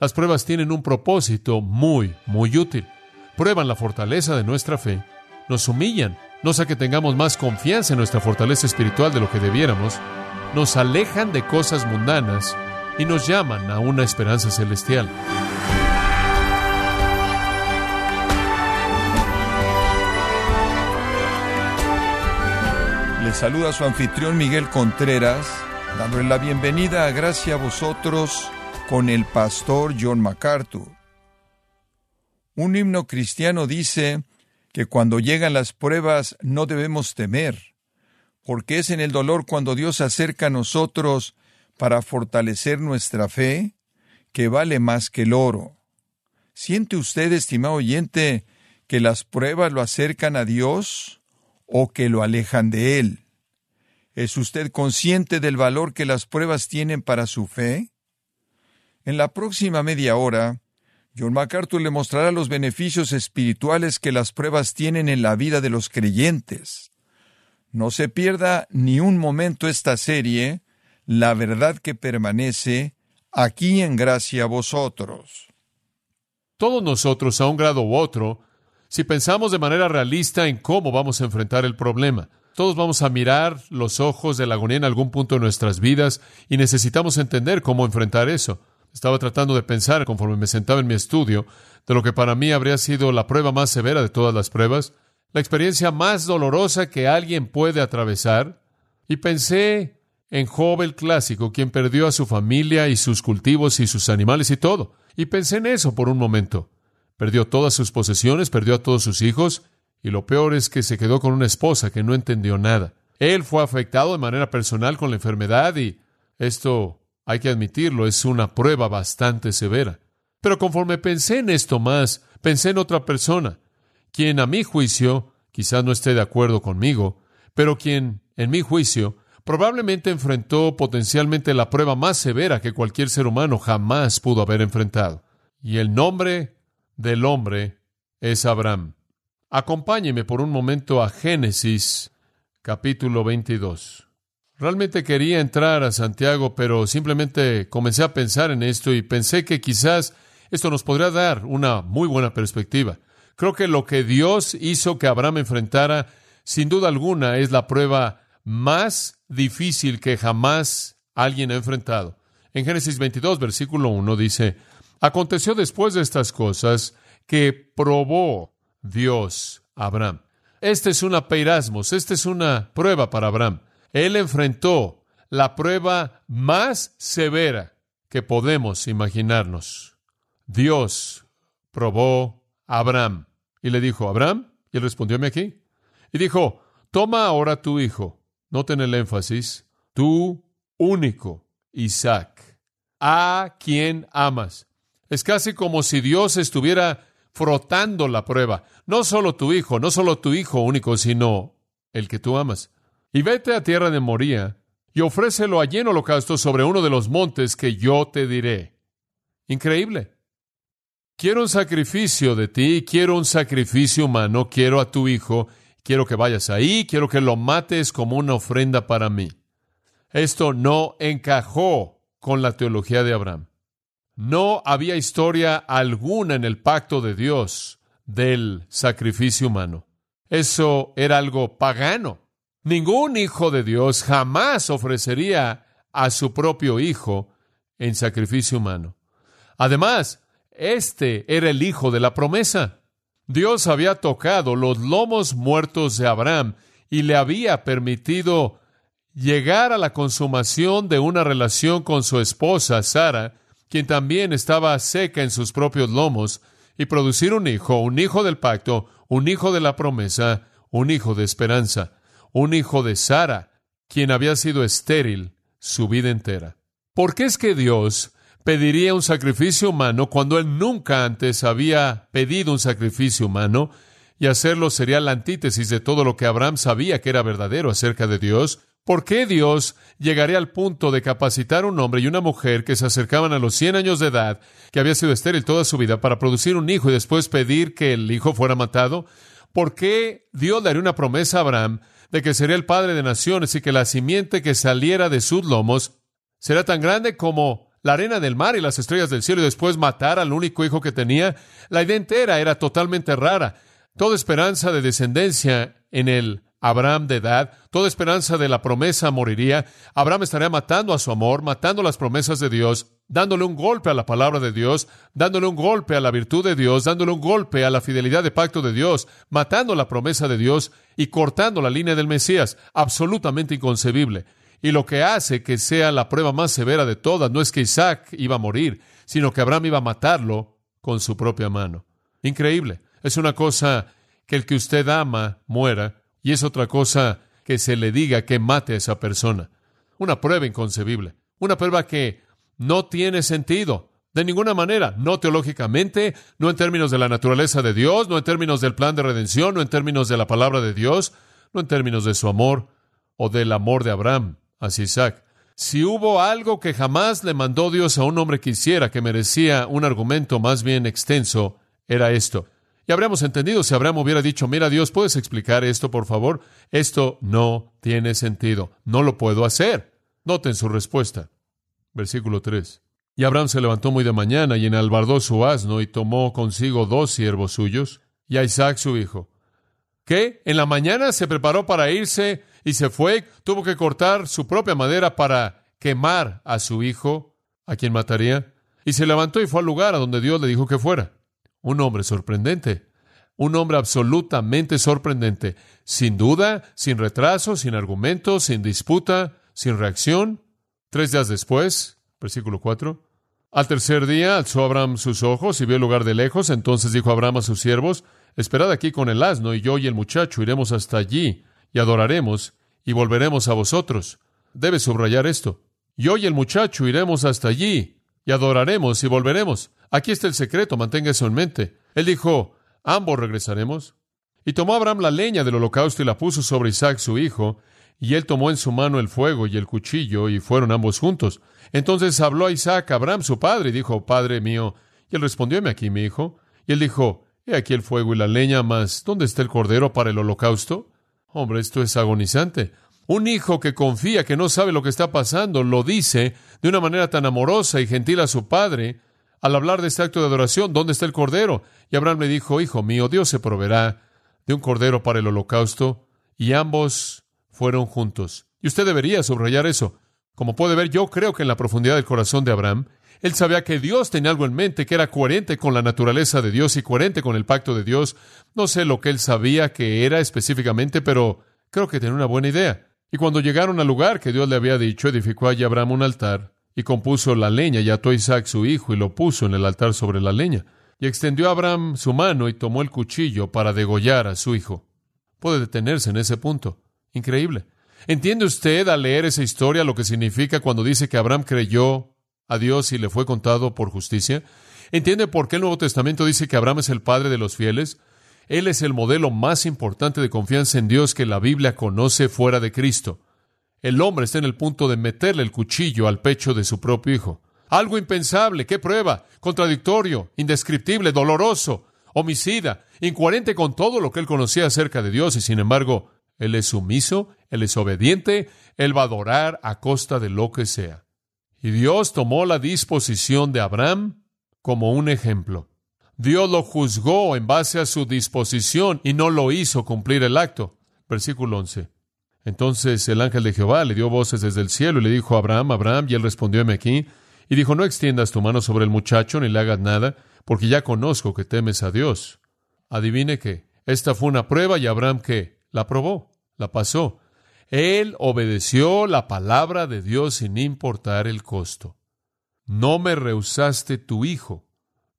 Las pruebas tienen un propósito muy, muy útil. Prueban la fortaleza de nuestra fe, nos humillan, no sea que tengamos más confianza en nuestra fortaleza espiritual de lo que debiéramos, nos alejan de cosas mundanas y nos llaman a una esperanza celestial. Le saluda su anfitrión Miguel Contreras, dándole la bienvenida a Gracia a vosotros con el pastor John MacArthur. Un himno cristiano dice que cuando llegan las pruebas no debemos temer, porque es en el dolor cuando Dios se acerca a nosotros para fortalecer nuestra fe, que vale más que el oro. ¿Siente usted, estimado oyente, que las pruebas lo acercan a Dios o que lo alejan de Él? ¿Es usted consciente del valor que las pruebas tienen para su fe? En la próxima media hora, John MacArthur le mostrará los beneficios espirituales que las pruebas tienen en la vida de los creyentes. No se pierda ni un momento esta serie, La verdad que permanece, aquí en gracia a vosotros. Todos nosotros, a un grado u otro, si pensamos de manera realista en cómo vamos a enfrentar el problema, todos vamos a mirar los ojos de la agonía en algún punto de nuestras vidas y necesitamos entender cómo enfrentar eso. Estaba tratando de pensar, conforme me sentaba en mi estudio, de lo que para mí habría sido la prueba más severa de todas las pruebas, la experiencia más dolorosa que alguien puede atravesar, y pensé en Job el clásico, quien perdió a su familia y sus cultivos y sus animales y todo. Y pensé en eso por un momento. Perdió todas sus posesiones, perdió a todos sus hijos, y lo peor es que se quedó con una esposa que no entendió nada. Él fue afectado de manera personal con la enfermedad y esto hay que admitirlo, es una prueba bastante severa. Pero conforme pensé en esto más, pensé en otra persona, quien a mi juicio, quizás no esté de acuerdo conmigo, pero quien, en mi juicio, probablemente enfrentó potencialmente la prueba más severa que cualquier ser humano jamás pudo haber enfrentado. Y el nombre del hombre es Abraham. Acompáñeme por un momento a Génesis capítulo 22. Realmente quería entrar a Santiago, pero simplemente comencé a pensar en esto y pensé que quizás esto nos podría dar una muy buena perspectiva. Creo que lo que Dios hizo que Abraham enfrentara, sin duda alguna, es la prueba más difícil que jamás alguien ha enfrentado. En Génesis 22, versículo 1 dice, Aconteció después de estas cosas que probó Dios a Abraham. Este es una peirasmos, esta es una prueba para Abraham. Él enfrentó la prueba más severa que podemos imaginarnos. Dios probó a Abraham y le dijo, Abraham, y él respondióme aquí, y dijo, toma ahora tu hijo, noten el énfasis, tu único Isaac, a quien amas. Es casi como si Dios estuviera frotando la prueba. No solo tu hijo, no solo tu hijo único, sino el que tú amas y vete a tierra de Moría y ofrécelo allí en holocausto sobre uno de los montes que yo te diré. Increíble. Quiero un sacrificio de ti, quiero un sacrificio humano, quiero a tu hijo, quiero que vayas ahí, quiero que lo mates como una ofrenda para mí. Esto no encajó con la teología de Abraham. No había historia alguna en el pacto de Dios del sacrificio humano. Eso era algo pagano. Ningún hijo de Dios jamás ofrecería a su propio hijo en sacrificio humano. Además, este era el hijo de la promesa. Dios había tocado los lomos muertos de Abraham y le había permitido llegar a la consumación de una relación con su esposa Sara, quien también estaba seca en sus propios lomos, y producir un hijo, un hijo del pacto, un hijo de la promesa, un hijo de esperanza un hijo de Sara, quien había sido estéril su vida entera. ¿Por qué es que Dios pediría un sacrificio humano cuando Él nunca antes había pedido un sacrificio humano? Y hacerlo sería la antítesis de todo lo que Abraham sabía que era verdadero acerca de Dios. ¿Por qué Dios llegaría al punto de capacitar a un hombre y una mujer que se acercaban a los 100 años de edad, que había sido estéril toda su vida, para producir un hijo y después pedir que el hijo fuera matado? ¿Por qué Dios le haría una promesa a Abraham de que sería el padre de naciones y que la simiente que saliera de sus lomos será tan grande como la arena del mar y las estrellas del cielo y después matar al único hijo que tenía. La idea entera era totalmente rara. Toda esperanza de descendencia en el Abraham de edad, toda esperanza de la promesa moriría. Abraham estaría matando a su amor, matando las promesas de Dios, dándole un golpe a la palabra de Dios, dándole un golpe a la virtud de Dios, dándole un golpe a la fidelidad de pacto de Dios, matando la promesa de Dios y cortando la línea del Mesías. Absolutamente inconcebible. Y lo que hace que sea la prueba más severa de todas no es que Isaac iba a morir, sino que Abraham iba a matarlo con su propia mano. Increíble. Es una cosa que el que usted ama muera y es otra cosa que se le diga que mate a esa persona. Una prueba inconcebible. Una prueba que no tiene sentido. De ninguna manera, no teológicamente, no en términos de la naturaleza de Dios, no en términos del plan de redención, no en términos de la palabra de Dios, no en términos de su amor o del amor de Abraham hacia Isaac. Si hubo algo que jamás le mandó Dios a un hombre que hiciera que merecía un argumento más bien extenso, era esto. Y habríamos entendido si Abraham hubiera dicho, mira Dios, ¿puedes explicar esto, por favor? Esto no tiene sentido. No lo puedo hacer. Noten su respuesta. Versículo 3. Y Abraham se levantó muy de mañana y enalbardó su asno y tomó consigo dos siervos suyos y a Isaac su hijo. ¿Qué? En la mañana se preparó para irse y se fue, tuvo que cortar su propia madera para quemar a su hijo, a quien mataría, y se levantó y fue al lugar a donde Dios le dijo que fuera. Un hombre sorprendente, un hombre absolutamente sorprendente, sin duda, sin retraso, sin argumento, sin disputa, sin reacción. Tres días después, versículo 4, al tercer día alzó Abraham sus ojos y vio el lugar de lejos, entonces dijo Abraham a sus siervos, Esperad aquí con el asno, y yo y el muchacho iremos hasta allí, y adoraremos, y volveremos a vosotros. Debe subrayar esto. Yo y el muchacho iremos hasta allí y adoraremos y volveremos. Aquí está el secreto, mantenga eso en mente. Él dijo, ambos regresaremos. Y tomó Abraham la leña del holocausto y la puso sobre Isaac su hijo, y él tomó en su mano el fuego y el cuchillo, y fueron ambos juntos. Entonces habló a Isaac Abraham su padre, y dijo, Padre mío. Y él respondió, aquí, mi hijo. Y él dijo, He aquí el fuego y la leña, mas ¿dónde está el cordero para el holocausto? Hombre, esto es agonizante. Un hijo que confía, que no sabe lo que está pasando, lo dice de una manera tan amorosa y gentil a su padre al hablar de este acto de adoración. ¿Dónde está el cordero? Y Abraham le dijo, Hijo mío, Dios se proveerá de un cordero para el holocausto. Y ambos fueron juntos. Y usted debería subrayar eso. Como puede ver, yo creo que en la profundidad del corazón de Abraham, él sabía que Dios tenía algo en mente que era coherente con la naturaleza de Dios y coherente con el pacto de Dios. No sé lo que él sabía que era específicamente, pero creo que tenía una buena idea. Y cuando llegaron al lugar que Dios le había dicho, edificó allí Abraham un altar y compuso la leña y ató a Isaac su hijo y lo puso en el altar sobre la leña. Y extendió a Abraham su mano y tomó el cuchillo para degollar a su hijo. Puede detenerse en ese punto. Increíble. ¿Entiende usted al leer esa historia lo que significa cuando dice que Abraham creyó a Dios y le fue contado por justicia? ¿Entiende por qué el Nuevo Testamento dice que Abraham es el padre de los fieles? Él es el modelo más importante de confianza en Dios que la Biblia conoce fuera de Cristo. El hombre está en el punto de meterle el cuchillo al pecho de su propio hijo. Algo impensable, qué prueba, contradictorio, indescriptible, doloroso, homicida, incoherente con todo lo que él conocía acerca de Dios y sin embargo, él es sumiso, él es obediente, él va a adorar a costa de lo que sea. Y Dios tomó la disposición de Abraham como un ejemplo. Dios lo juzgó en base a su disposición y no lo hizo cumplir el acto. Versículo 11. Entonces el ángel de Jehová le dio voces desde el cielo y le dijo a Abraham, Abraham, y él respondió, aquí, y dijo, no extiendas tu mano sobre el muchacho ni le hagas nada, porque ya conozco que temes a Dios. Adivine que esta fue una prueba y Abraham que la probó, la pasó. Él obedeció la palabra de Dios sin importar el costo. No me rehusaste tu hijo,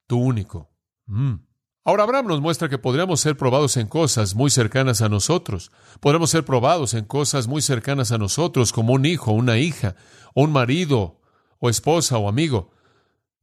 tu único. Mm. Ahora Abraham nos muestra que podríamos ser probados en cosas muy cercanas a nosotros. Podremos ser probados en cosas muy cercanas a nosotros, como un hijo, una hija, un marido, o esposa, o amigo.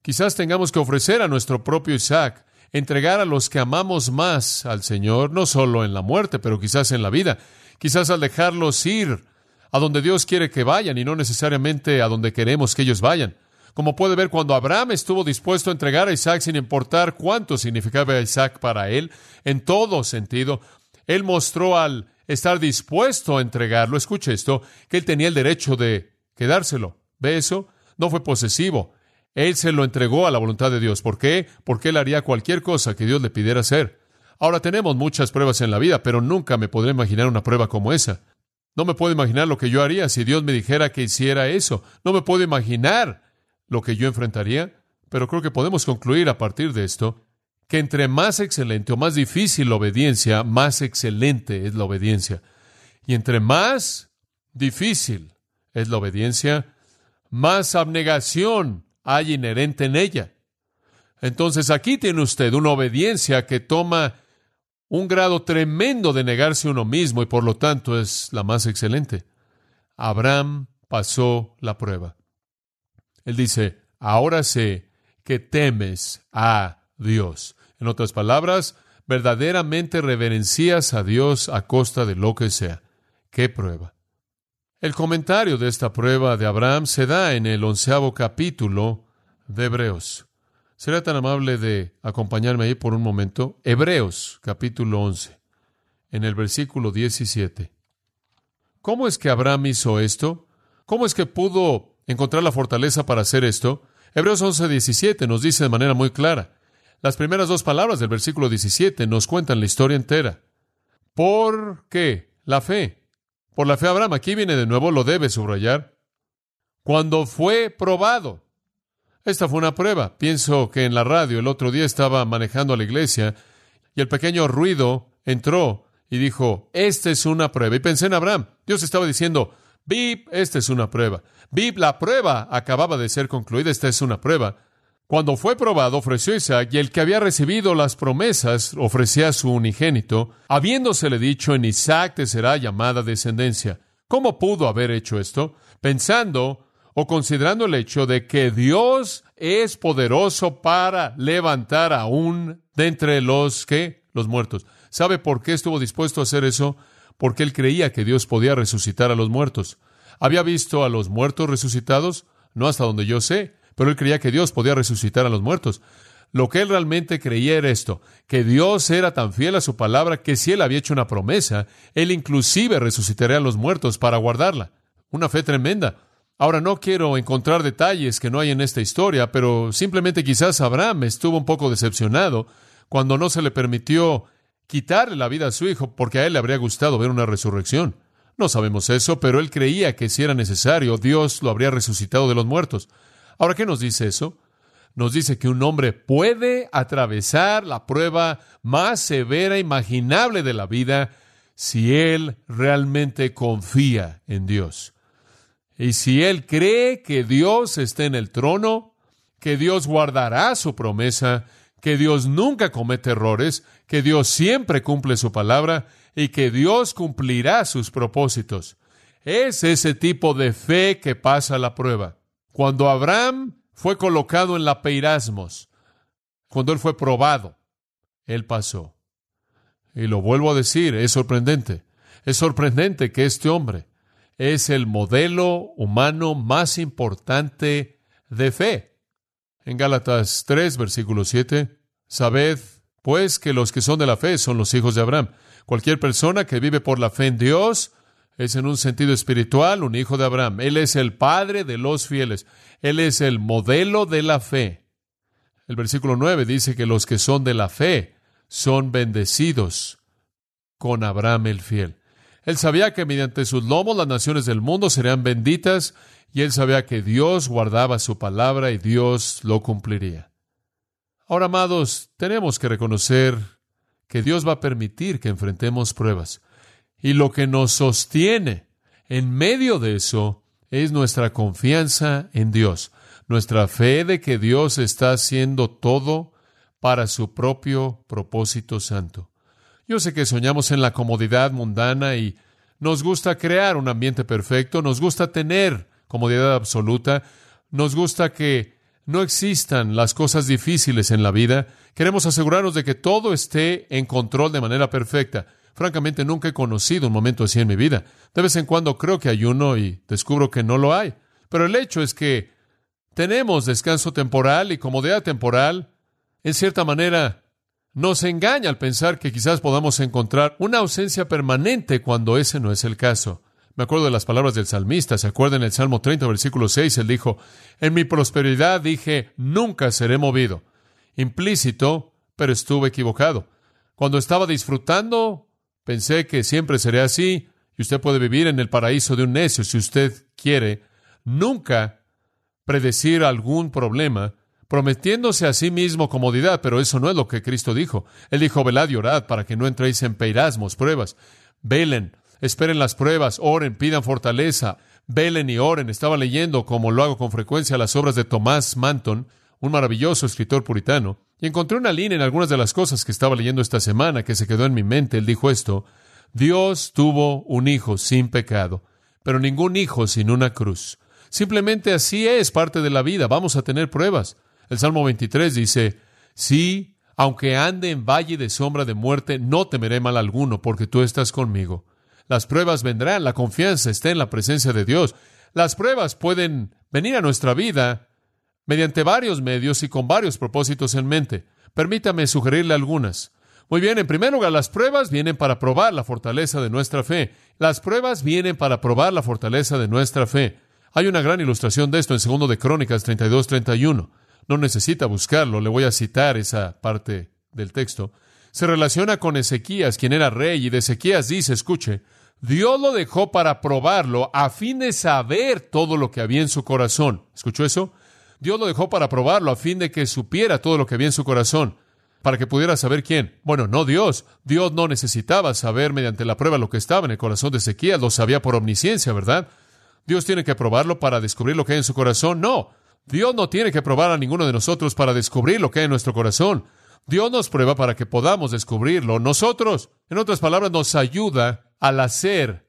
Quizás tengamos que ofrecer a nuestro propio Isaac, entregar a los que amamos más al Señor, no solo en la muerte, pero quizás en la vida quizás al dejarlos ir a donde Dios quiere que vayan y no necesariamente a donde queremos que ellos vayan. Como puede ver, cuando Abraham estuvo dispuesto a entregar a Isaac sin importar cuánto significaba Isaac para él, en todo sentido, él mostró al estar dispuesto a entregarlo, escuche esto, que él tenía el derecho de quedárselo. ¿Ve eso? No fue posesivo. Él se lo entregó a la voluntad de Dios. ¿Por qué? Porque él haría cualquier cosa que Dios le pidiera hacer. Ahora tenemos muchas pruebas en la vida, pero nunca me podré imaginar una prueba como esa. No me puedo imaginar lo que yo haría si Dios me dijera que hiciera eso. No me puedo imaginar lo que yo enfrentaría, pero creo que podemos concluir a partir de esto que entre más excelente o más difícil la obediencia, más excelente es la obediencia. Y entre más difícil es la obediencia, más abnegación hay inherente en ella. Entonces aquí tiene usted una obediencia que toma un grado tremendo de negarse uno mismo y por lo tanto es la más excelente. Abraham pasó la prueba. Él dice, ahora sé que temes a Dios. En otras palabras, verdaderamente reverencias a Dios a costa de lo que sea. ¿Qué prueba? El comentario de esta prueba de Abraham se da en el onceavo capítulo de Hebreos. ¿Será tan amable de acompañarme ahí por un momento? Hebreos, capítulo 11, en el versículo 17. ¿Cómo es que Abraham hizo esto? ¿Cómo es que pudo encontrar la fortaleza para hacer esto? Hebreos 11, 17 nos dice de manera muy clara. Las primeras dos palabras del versículo 17 nos cuentan la historia entera. ¿Por qué? La fe. Por la fe Abraham, aquí viene de nuevo, lo debe subrayar. Cuando fue probado. Esta fue una prueba. Pienso que en la radio el otro día estaba manejando a la iglesia y el pequeño ruido entró y dijo, esta es una prueba. Y pensé en Abraham. Dios estaba diciendo, Bip, esta es una prueba. Bip, la prueba acababa de ser concluida, esta es una prueba. Cuando fue probado, ofreció Isaac, y el que había recibido las promesas ofrecía a su unigénito, habiéndosele dicho, en Isaac te será llamada descendencia. ¿Cómo pudo haber hecho esto? Pensando o considerando el hecho de que Dios es poderoso para levantar aún de entre los que los muertos. ¿Sabe por qué estuvo dispuesto a hacer eso? Porque él creía que Dios podía resucitar a los muertos. ¿Había visto a los muertos resucitados? No hasta donde yo sé, pero él creía que Dios podía resucitar a los muertos. Lo que él realmente creía era esto, que Dios era tan fiel a su palabra que si él había hecho una promesa, él inclusive resucitaría a los muertos para guardarla. Una fe tremenda. Ahora no quiero encontrar detalles que no hay en esta historia, pero simplemente quizás Abraham estuvo un poco decepcionado cuando no se le permitió quitarle la vida a su hijo porque a él le habría gustado ver una resurrección. No sabemos eso, pero él creía que si era necesario, Dios lo habría resucitado de los muertos. Ahora, ¿qué nos dice eso? Nos dice que un hombre puede atravesar la prueba más severa imaginable de la vida si él realmente confía en Dios. Y si él cree que Dios está en el trono, que Dios guardará su promesa, que Dios nunca comete errores, que Dios siempre cumple su palabra y que Dios cumplirá sus propósitos. Es ese tipo de fe que pasa la prueba. Cuando Abraham fue colocado en la peirasmos, cuando él fue probado, él pasó. Y lo vuelvo a decir, es sorprendente. Es sorprendente que este hombre, es el modelo humano más importante de fe. En Gálatas 3, versículo 7, sabed, pues, que los que son de la fe son los hijos de Abraham. Cualquier persona que vive por la fe en Dios es en un sentido espiritual un hijo de Abraham. Él es el padre de los fieles. Él es el modelo de la fe. El versículo 9 dice que los que son de la fe son bendecidos con Abraham el fiel. Él sabía que mediante sus lomos las naciones del mundo serían benditas y él sabía que Dios guardaba su palabra y Dios lo cumpliría. Ahora, amados, tenemos que reconocer que Dios va a permitir que enfrentemos pruebas. Y lo que nos sostiene en medio de eso es nuestra confianza en Dios, nuestra fe de que Dios está haciendo todo para su propio propósito santo. Yo sé que soñamos en la comodidad mundana y nos gusta crear un ambiente perfecto, nos gusta tener comodidad absoluta, nos gusta que no existan las cosas difíciles en la vida, queremos asegurarnos de que todo esté en control de manera perfecta. Francamente, nunca he conocido un momento así en mi vida. De vez en cuando creo que hay uno y descubro que no lo hay. Pero el hecho es que tenemos descanso temporal y comodidad temporal. En cierta manera, nos engaña al pensar que quizás podamos encontrar una ausencia permanente cuando ese no es el caso. Me acuerdo de las palabras del salmista. ¿Se acuerdan en el Salmo 30, versículo 6? Él dijo, en mi prosperidad dije, nunca seré movido. Implícito, pero estuve equivocado. Cuando estaba disfrutando, pensé que siempre seré así, y usted puede vivir en el paraíso de un necio si usted quiere. Nunca predecir algún problema, prometiéndose a sí mismo comodidad, pero eso no es lo que Cristo dijo. Él dijo, velad y orad para que no entréis en peirasmos, pruebas. Velen, esperen las pruebas, oren, pidan fortaleza, velen y oren. Estaba leyendo, como lo hago con frecuencia, las obras de Tomás Manton, un maravilloso escritor puritano, y encontré una línea en algunas de las cosas que estaba leyendo esta semana que se quedó en mi mente. Él dijo esto, Dios tuvo un hijo sin pecado, pero ningún hijo sin una cruz. Simplemente así es parte de la vida, vamos a tener pruebas. El Salmo 23 dice, sí, aunque ande en valle de sombra de muerte, no temeré mal alguno, porque tú estás conmigo. Las pruebas vendrán, la confianza está en la presencia de Dios. Las pruebas pueden venir a nuestra vida mediante varios medios y con varios propósitos en mente. Permítame sugerirle algunas. Muy bien, en primer lugar, las pruebas vienen para probar la fortaleza de nuestra fe. Las pruebas vienen para probar la fortaleza de nuestra fe. Hay una gran ilustración de esto en segundo de Crónicas 32-31. No necesita buscarlo, le voy a citar esa parte del texto. Se relaciona con Ezequías, quien era rey, y de Ezequías dice, escuche, Dios lo dejó para probarlo a fin de saber todo lo que había en su corazón. ¿Escuchó eso? Dios lo dejó para probarlo a fin de que supiera todo lo que había en su corazón, para que pudiera saber quién. Bueno, no Dios. Dios no necesitaba saber mediante la prueba lo que estaba en el corazón de Ezequías, lo sabía por omnisciencia, ¿verdad? Dios tiene que probarlo para descubrir lo que hay en su corazón. No, Dios no tiene que probar a ninguno de nosotros para descubrir lo que hay en nuestro corazón. Dios nos prueba para que podamos descubrirlo nosotros. En otras palabras, nos ayuda al hacer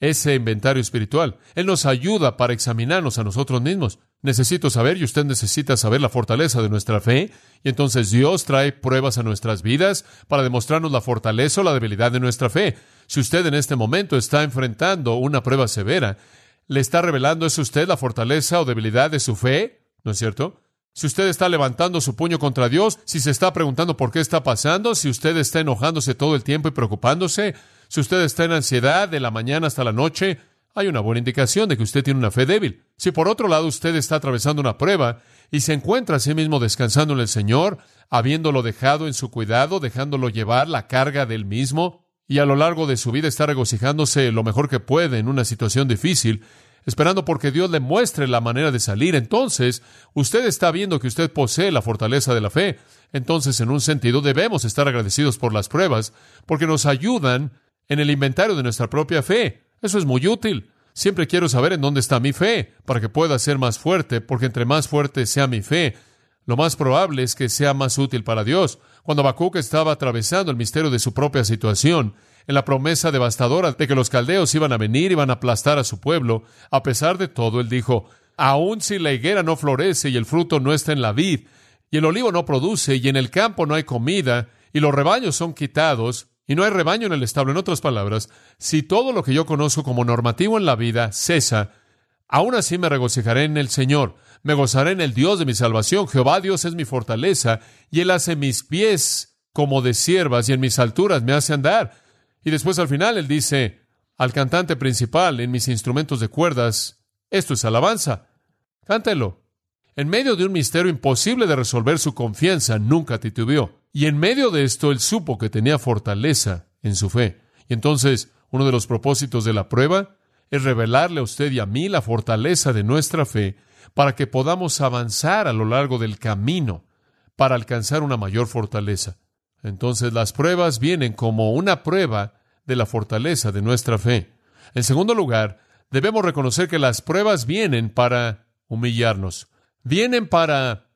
ese inventario espiritual. Él nos ayuda para examinarnos a nosotros mismos. Necesito saber y usted necesita saber la fortaleza de nuestra fe. Y entonces Dios trae pruebas a nuestras vidas para demostrarnos la fortaleza o la debilidad de nuestra fe. Si usted en este momento está enfrentando una prueba severa, ¿le está revelando es usted la fortaleza o debilidad de su fe? ¿No es cierto? Si usted está levantando su puño contra Dios, si se está preguntando por qué está pasando, si usted está enojándose todo el tiempo y preocupándose, si usted está en ansiedad de la mañana hasta la noche, hay una buena indicación de que usted tiene una fe débil. Si por otro lado usted está atravesando una prueba y se encuentra a sí mismo descansando en el Señor, habiéndolo dejado en su cuidado, dejándolo llevar la carga del mismo, y a lo largo de su vida está regocijándose lo mejor que puede en una situación difícil, esperando porque Dios le muestre la manera de salir, entonces usted está viendo que usted posee la fortaleza de la fe. Entonces, en un sentido, debemos estar agradecidos por las pruebas, porque nos ayudan en el inventario de nuestra propia fe. Eso es muy útil. Siempre quiero saber en dónde está mi fe, para que pueda ser más fuerte, porque entre más fuerte sea mi fe, lo más probable es que sea más útil para Dios. Cuando Habacuc estaba atravesando el misterio de su propia situación, en la promesa devastadora de que los caldeos iban a venir y iban a aplastar a su pueblo, a pesar de todo, él dijo, aun si la higuera no florece y el fruto no está en la vid, y el olivo no produce, y en el campo no hay comida, y los rebaños son quitados, y no hay rebaño en el establo. En otras palabras, si todo lo que yo conozco como normativo en la vida cesa, aún así me regocijaré en el Señor, me gozaré en el Dios de mi salvación. Jehová Dios es mi fortaleza, y Él hace mis pies como de siervas, y en mis alturas me hace andar. Y después al final Él dice al cantante principal en mis instrumentos de cuerdas, esto es alabanza. Cántelo. En medio de un misterio imposible de resolver, su confianza nunca titubeó. Y en medio de esto, él supo que tenía fortaleza en su fe. Y entonces, uno de los propósitos de la prueba es revelarle a usted y a mí la fortaleza de nuestra fe para que podamos avanzar a lo largo del camino para alcanzar una mayor fortaleza. Entonces las pruebas vienen como una prueba de la fortaleza de nuestra fe. En segundo lugar, debemos reconocer que las pruebas vienen para humillarnos, vienen para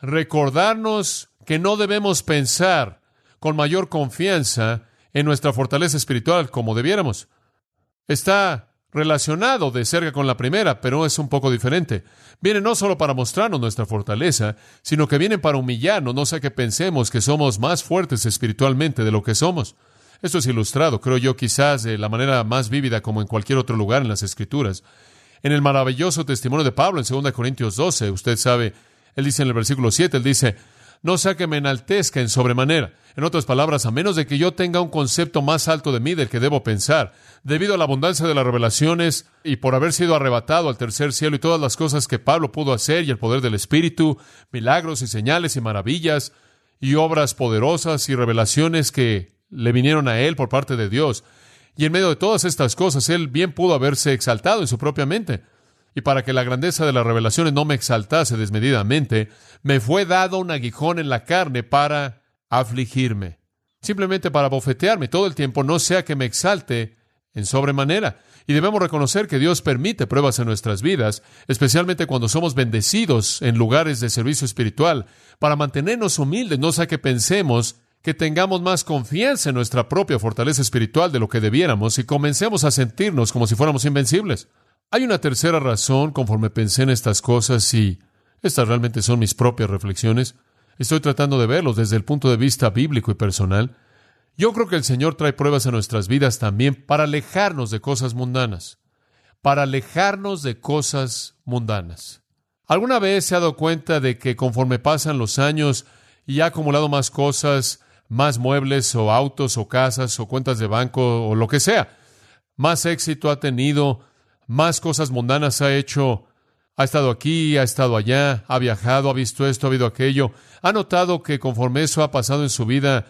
recordarnos que no debemos pensar con mayor confianza en nuestra fortaleza espiritual como debiéramos. Está relacionado de cerca con la primera, pero es un poco diferente. Viene no solo para mostrarnos nuestra fortaleza, sino que viene para humillarnos, no sea que pensemos que somos más fuertes espiritualmente de lo que somos. Esto es ilustrado, creo yo, quizás de la manera más vívida como en cualquier otro lugar en las Escrituras. En el maravilloso testimonio de Pablo en 2 Corintios 12, usted sabe, él dice en el versículo 7, él dice, no sea que me enaltezca en sobremanera. En otras palabras, a menos de que yo tenga un concepto más alto de mí del que debo pensar, debido a la abundancia de las revelaciones y por haber sido arrebatado al tercer cielo y todas las cosas que Pablo pudo hacer y el poder del Espíritu, milagros y señales y maravillas y obras poderosas y revelaciones que le vinieron a él por parte de Dios. Y en medio de todas estas cosas, él bien pudo haberse exaltado en su propia mente. Y para que la grandeza de las revelaciones no me exaltase desmedidamente, me fue dado un aguijón en la carne para afligirme. Simplemente para bofetearme todo el tiempo, no sea que me exalte en sobremanera. Y debemos reconocer que Dios permite pruebas en nuestras vidas, especialmente cuando somos bendecidos en lugares de servicio espiritual, para mantenernos humildes, no sea que pensemos que tengamos más confianza en nuestra propia fortaleza espiritual de lo que debiéramos y comencemos a sentirnos como si fuéramos invencibles. Hay una tercera razón conforme pensé en estas cosas y estas realmente son mis propias reflexiones. Estoy tratando de verlos desde el punto de vista bíblico y personal. Yo creo que el Señor trae pruebas a nuestras vidas también para alejarnos de cosas mundanas, para alejarnos de cosas mundanas. ¿Alguna vez se ha dado cuenta de que conforme pasan los años y ha acumulado más cosas, más muebles o autos o casas o cuentas de banco o lo que sea. Más éxito ha tenido, más cosas mundanas ha hecho. Ha estado aquí, ha estado allá, ha viajado, ha visto esto, ha habido aquello. Ha notado que conforme eso ha pasado en su vida,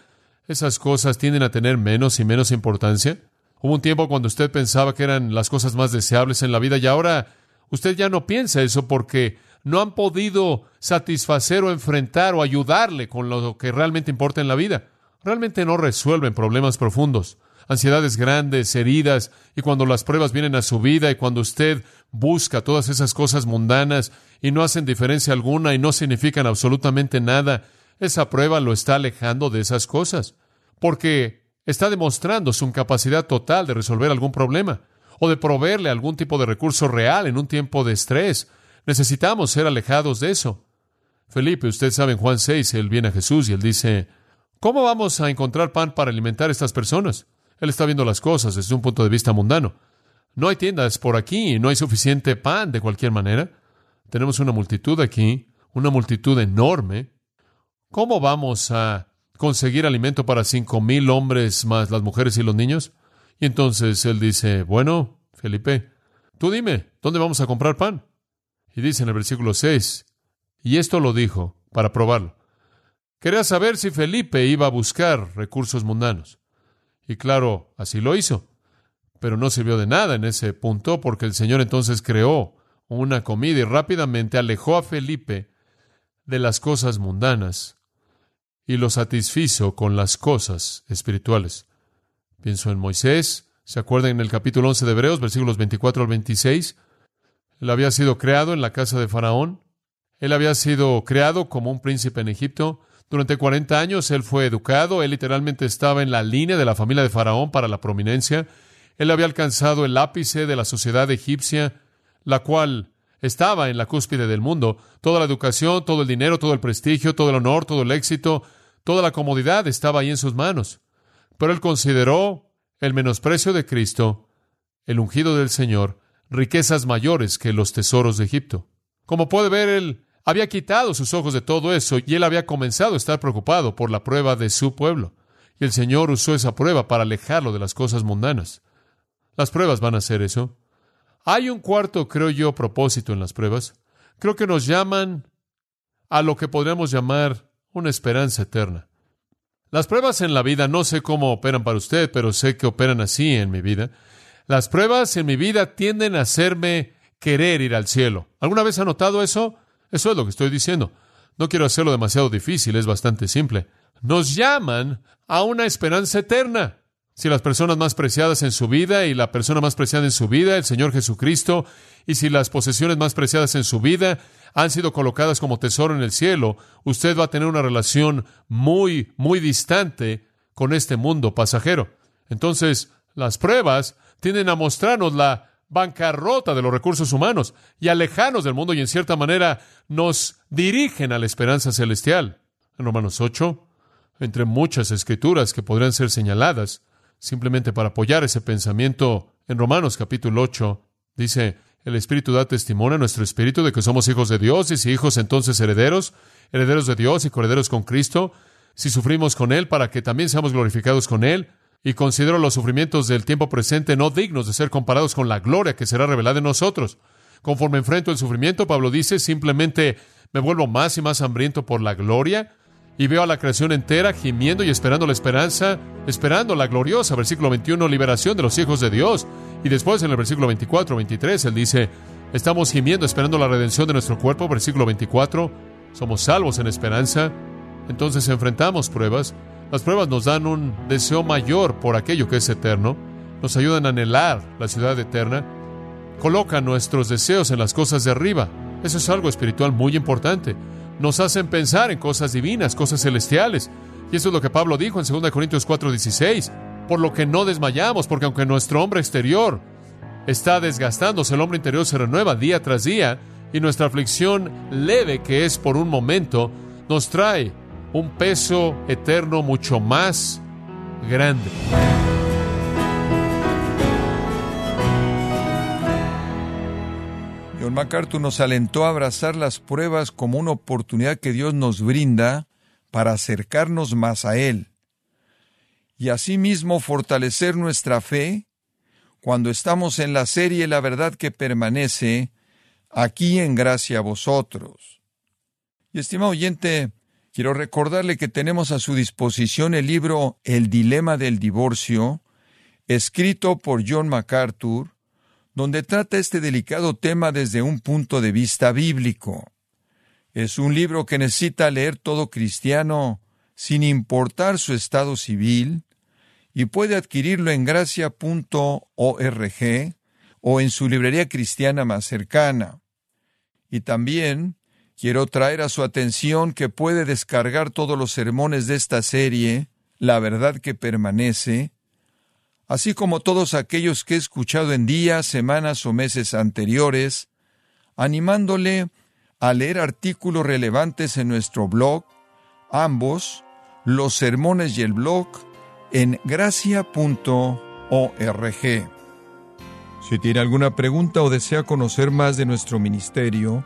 esas cosas tienden a tener menos y menos importancia. Hubo un tiempo cuando usted pensaba que eran las cosas más deseables en la vida y ahora usted ya no piensa eso porque no han podido satisfacer o enfrentar o ayudarle con lo que realmente importa en la vida. Realmente no resuelven problemas profundos, ansiedades grandes, heridas, y cuando las pruebas vienen a su vida y cuando usted busca todas esas cosas mundanas y no hacen diferencia alguna y no significan absolutamente nada, esa prueba lo está alejando de esas cosas, porque está demostrando su incapacidad total de resolver algún problema o de proveerle algún tipo de recurso real en un tiempo de estrés Necesitamos ser alejados de eso. Felipe, usted sabe en Juan 6, él viene a Jesús y él dice, ¿cómo vamos a encontrar pan para alimentar a estas personas? Él está viendo las cosas desde un punto de vista mundano. No hay tiendas por aquí, no hay suficiente pan de cualquier manera. Tenemos una multitud aquí, una multitud enorme. ¿Cómo vamos a conseguir alimento para cinco mil hombres más las mujeres y los niños? Y entonces él dice, bueno, Felipe, tú dime, ¿dónde vamos a comprar pan? Y dice en el versículo 6, y esto lo dijo para probarlo. Quería saber si Felipe iba a buscar recursos mundanos. Y claro, así lo hizo. Pero no sirvió de nada en ese punto porque el Señor entonces creó una comida y rápidamente alejó a Felipe de las cosas mundanas y lo satisfizo con las cosas espirituales. Pienso en Moisés, ¿se acuerdan en el capítulo 11 de Hebreos, versículos 24 al 26? Él había sido creado en la casa de Faraón. Él había sido creado como un príncipe en Egipto. Durante 40 años él fue educado. Él literalmente estaba en la línea de la familia de Faraón para la prominencia. Él había alcanzado el ápice de la sociedad egipcia, la cual estaba en la cúspide del mundo. Toda la educación, todo el dinero, todo el prestigio, todo el honor, todo el éxito, toda la comodidad estaba ahí en sus manos. Pero él consideró el menosprecio de Cristo, el ungido del Señor, riquezas mayores que los tesoros de Egipto. Como puede ver, él había quitado sus ojos de todo eso y él había comenzado a estar preocupado por la prueba de su pueblo. Y el Señor usó esa prueba para alejarlo de las cosas mundanas. Las pruebas van a hacer eso. Hay un cuarto, creo yo, propósito en las pruebas. Creo que nos llaman a lo que podríamos llamar una esperanza eterna. Las pruebas en la vida no sé cómo operan para usted, pero sé que operan así en mi vida. Las pruebas en mi vida tienden a hacerme querer ir al cielo. ¿Alguna vez ha notado eso? Eso es lo que estoy diciendo. No quiero hacerlo demasiado difícil, es bastante simple. Nos llaman a una esperanza eterna. Si las personas más preciadas en su vida y la persona más preciada en su vida, el Señor Jesucristo, y si las posesiones más preciadas en su vida han sido colocadas como tesoro en el cielo, usted va a tener una relación muy, muy distante con este mundo pasajero. Entonces, las pruebas tienden a mostrarnos la bancarrota de los recursos humanos y alejarnos del mundo y en cierta manera nos dirigen a la esperanza celestial. En Romanos 8, entre muchas escrituras que podrían ser señaladas, simplemente para apoyar ese pensamiento, en Romanos capítulo 8, Dice, el Espíritu da testimonio a nuestro espíritu de que somos hijos de Dios y si hijos entonces herederos, herederos de Dios y coherederos con Cristo, si sufrimos con Él para que también seamos glorificados con Él, y considero los sufrimientos del tiempo presente no dignos de ser comparados con la gloria que será revelada en nosotros. Conforme enfrento el sufrimiento, Pablo dice, simplemente me vuelvo más y más hambriento por la gloria y veo a la creación entera gimiendo y esperando la esperanza, esperando la gloriosa, versículo 21, liberación de los hijos de Dios. Y después en el versículo 24, 23, él dice, estamos gimiendo, esperando la redención de nuestro cuerpo, versículo 24, somos salvos en esperanza. Entonces enfrentamos pruebas. Las pruebas nos dan un deseo mayor por aquello que es eterno, nos ayudan a anhelar la ciudad eterna, colocan nuestros deseos en las cosas de arriba. Eso es algo espiritual muy importante nos hacen pensar en cosas divinas, cosas celestiales. Y eso es lo que Pablo dijo en 2 Corintios 4:16. Por lo que no desmayamos, porque aunque nuestro hombre exterior está desgastándose, el hombre interior se renueva día tras día, y nuestra aflicción leve, que es por un momento, nos trae un peso eterno mucho más grande. John MacArthur nos alentó a abrazar las pruebas como una oportunidad que Dios nos brinda para acercarnos más a Él y asimismo fortalecer nuestra fe cuando estamos en la serie La verdad que permanece aquí en gracia a vosotros. Y estimado oyente, quiero recordarle que tenemos a su disposición el libro El dilema del divorcio, escrito por John MacArthur, donde trata este delicado tema desde un punto de vista bíblico. Es un libro que necesita leer todo cristiano sin importar su estado civil y puede adquirirlo en gracia.org o en su librería cristiana más cercana. Y también quiero traer a su atención que puede descargar todos los sermones de esta serie, La verdad que permanece, así como todos aquellos que he escuchado en días, semanas o meses anteriores, animándole a leer artículos relevantes en nuestro blog, ambos, los sermones y el blog, en gracia.org. Si tiene alguna pregunta o desea conocer más de nuestro ministerio,